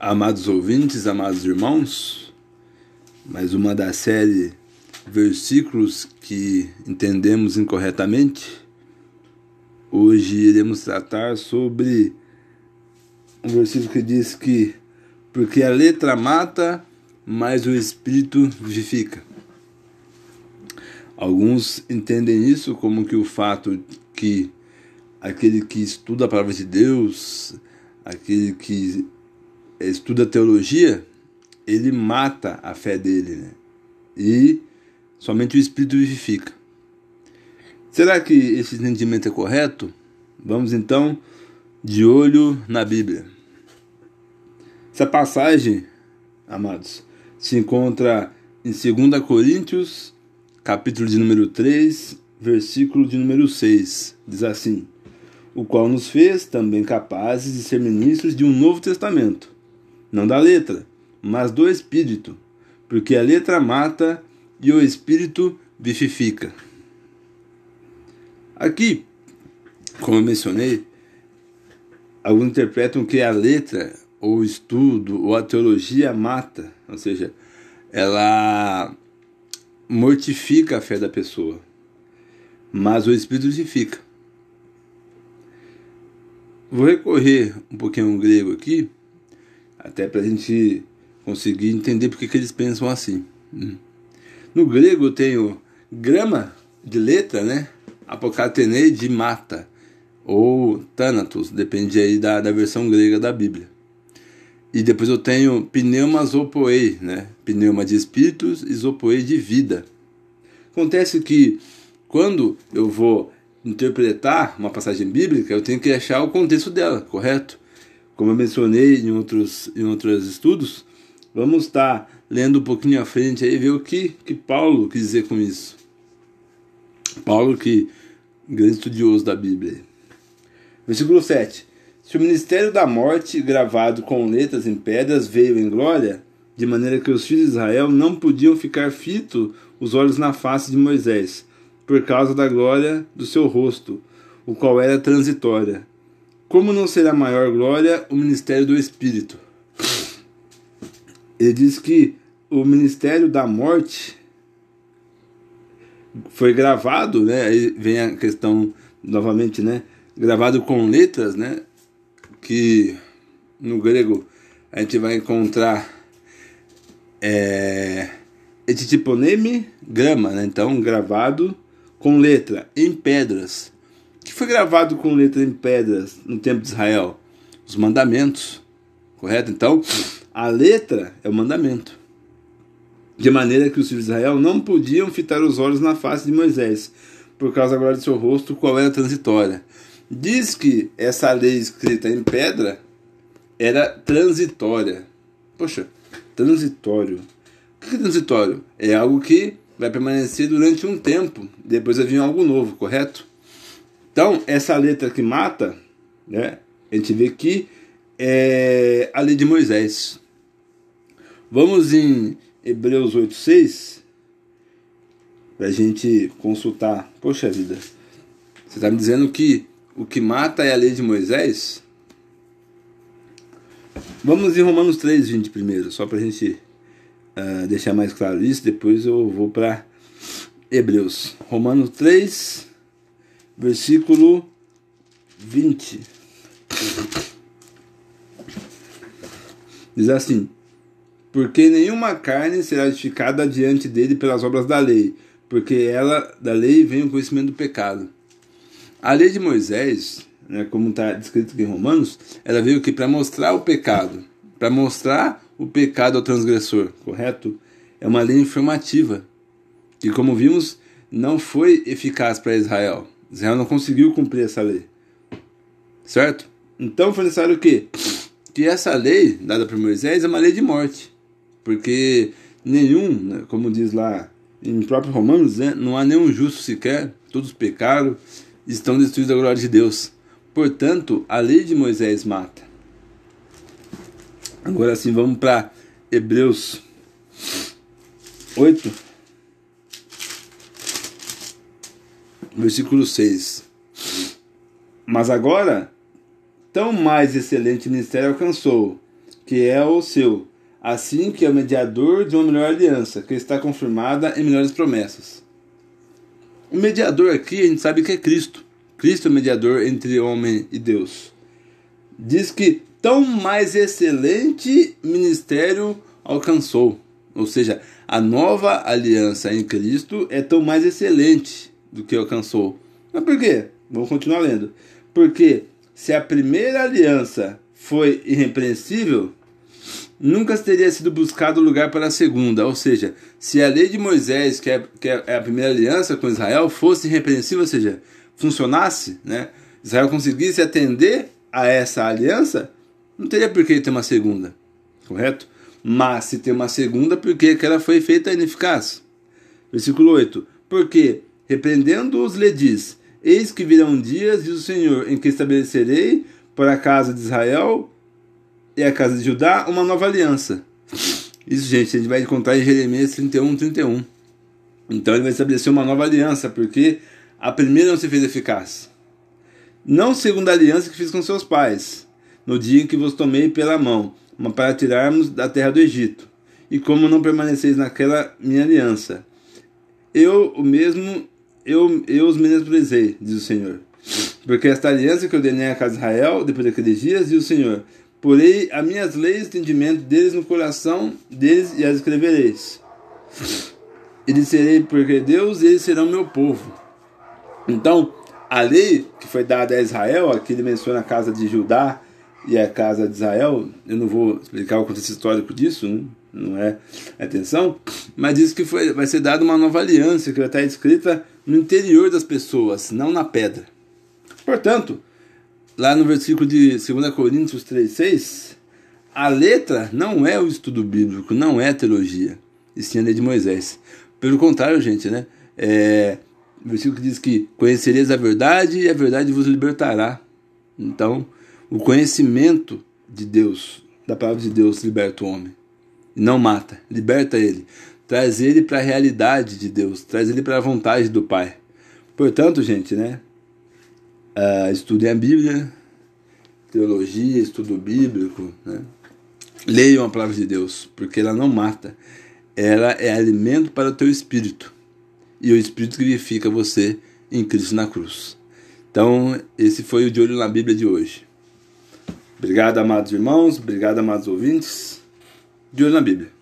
Amados ouvintes, amados irmãos, mais uma da série Versículos que entendemos incorretamente. Hoje iremos tratar sobre um versículo que diz que porque a letra mata, mas o espírito vivifica. Alguns entendem isso como que o fato que aquele que estuda a palavra de Deus, aquele que estuda teologia, ele mata a fé dele, né? E somente o Espírito vivifica. Será que esse entendimento é correto? Vamos então de olho na Bíblia. Essa passagem, amados, se encontra em 2 Coríntios, capítulo de número 3, versículo de número 6. Diz assim: O qual nos fez também capazes de ser ministros de um novo testamento não da letra, mas do espírito, porque a letra mata e o espírito vivifica. Aqui, como eu mencionei, alguns interpretam que a letra, ou o estudo, ou a teologia mata, ou seja, ela mortifica a fé da pessoa, mas o espírito vivifica. Vou recorrer um pouquinho ao grego aqui, até para a gente conseguir entender porque que eles pensam assim. Hum. No grego eu tenho grama de letra, né? Apocatenei de mata, ou Thanatos, depende aí da, da versão grega da Bíblia. E depois eu tenho pneuma zopoei, né? Pneuma de espíritos e zopoei de vida. Acontece que quando eu vou interpretar uma passagem bíblica, eu tenho que achar o contexto dela, correto? Como eu mencionei em outros, em outros estudos, vamos estar lendo um pouquinho à frente aí ver o que, que Paulo quis dizer com isso. Paulo, que grande estudioso da Bíblia. Versículo 7. Se o ministério da morte, gravado com letras em pedras, veio em glória, de maneira que os filhos de Israel não podiam ficar fitos os olhos na face de Moisés, por causa da glória do seu rosto, o qual era transitória como não será maior glória o ministério do Espírito? Ele diz que o ministério da morte foi gravado, né? Aí vem a questão novamente, né? Gravado com letras, né? Que no grego a gente vai encontrar é, etitiponeme grama, né? Então gravado com letra em pedras que foi gravado com letra em pedras no tempo de Israel? Os mandamentos, correto? Então, a letra é o mandamento. De maneira que os filhos de Israel não podiam fitar os olhos na face de Moisés, por causa agora do seu rosto, qual era transitória. Diz que essa lei escrita em pedra era transitória. Poxa, transitório. O que é transitório? É algo que vai permanecer durante um tempo, depois vai vir algo novo, correto? Então, essa letra que mata, né, a gente vê que é a lei de Moisés. Vamos em Hebreus 8,6 para a gente consultar. Poxa vida, você está me dizendo que o que mata é a lei de Moisés? Vamos em Romanos 3, 20 primeiro, só para a gente uh, deixar mais claro isso. Depois eu vou para Hebreus. Romanos 3, versículo 20. Diz assim: Porque nenhuma carne será edificada diante dele pelas obras da lei, porque ela, da lei, vem o conhecimento do pecado. A lei de Moisés, né, como está descrito aqui em Romanos, ela veio aqui para mostrar o pecado, para mostrar o pecado ao transgressor, correto? É uma lei informativa, que, como vimos, não foi eficaz para Israel. Israel não conseguiu cumprir essa lei. Certo? Então foi necessário o quê? Que essa lei, dada por Moisés, é uma lei de morte. Porque nenhum, né, como diz lá em próprio Romanos, né, não há nenhum justo sequer, todos pecaram, estão destruídos da glória de Deus. Portanto, a lei de Moisés mata. Agora sim, vamos para Hebreus 8. Versículo 6. Mas agora, tão mais excelente ministério alcançou, que é o seu, assim que é o mediador de uma melhor aliança, que está confirmada em melhores promessas. O mediador aqui, a gente sabe que é Cristo. Cristo é o mediador entre homem e Deus. Diz que tão mais excelente ministério alcançou. Ou seja, a nova aliança em Cristo é tão mais excelente do que alcançou. Mas por quê? Vamos continuar lendo. Porque se a primeira aliança foi irrepreensível, nunca teria sido buscado lugar para a segunda. Ou seja, se a lei de Moisés, que é, que é a primeira aliança com Israel, fosse irrepreensível, ou seja, funcionasse, né? Israel conseguisse atender a essa aliança, não teria por que ter uma segunda, correto? Mas se tem uma segunda, porque aquela foi feita ineficaz. Versículo 8. Porque, repreendendo-os, lhe diz: Eis que virão dias, diz o Senhor, em que estabelecerei para a casa de Israel e a casa de Judá uma nova aliança. Isso, gente, a gente vai encontrar em Jeremias 31, 31. Então ele vai estabelecer uma nova aliança, porque a primeira não se fez eficaz. Não segundo a aliança que fiz com seus pais, no dia em que vos tomei pela mão, para tirarmos da terra do Egito. E como não permaneceis naquela minha aliança, eu o mesmo, eu, eu os menosprezei, diz o Senhor. Porque esta aliança que eu ordenei à casa de Israel, depois daqueles dias, diz o Senhor, porei as minhas leis e entendimento deles no coração deles e as escrevereis. E disserei, porque Deus, eles serão meu povo. Então, a lei que foi dada a Israel, aqui ele menciona a casa de Judá e a casa de Israel, eu não vou explicar o contexto histórico disso, né? Não é atenção, mas diz que foi, vai ser dada uma nova aliança que vai estar escrita no interior das pessoas, não na pedra. Portanto, lá no versículo de 2 Coríntios 3,6, a letra não é o estudo bíblico, não é a teologia, e sim a lei de Moisés. Pelo contrário, gente, né? É, o versículo diz que conhecereis a verdade e a verdade vos libertará. Então, o conhecimento de Deus, da palavra de Deus, liberta o homem. Não mata, liberta ele. Traz ele para a realidade de Deus, traz ele para a vontade do Pai. Portanto, gente, né? Uh, estudem a Bíblia, teologia, estudo bíblico, né? Leiam a palavra de Deus, porque ela não mata. Ela é alimento para o teu espírito e o Espírito vivifica você em Cristo na cruz. Então, esse foi o De Olho na Bíblia de hoje. Obrigado, amados irmãos, obrigado, amados ouvintes. De Olho na Bíblia.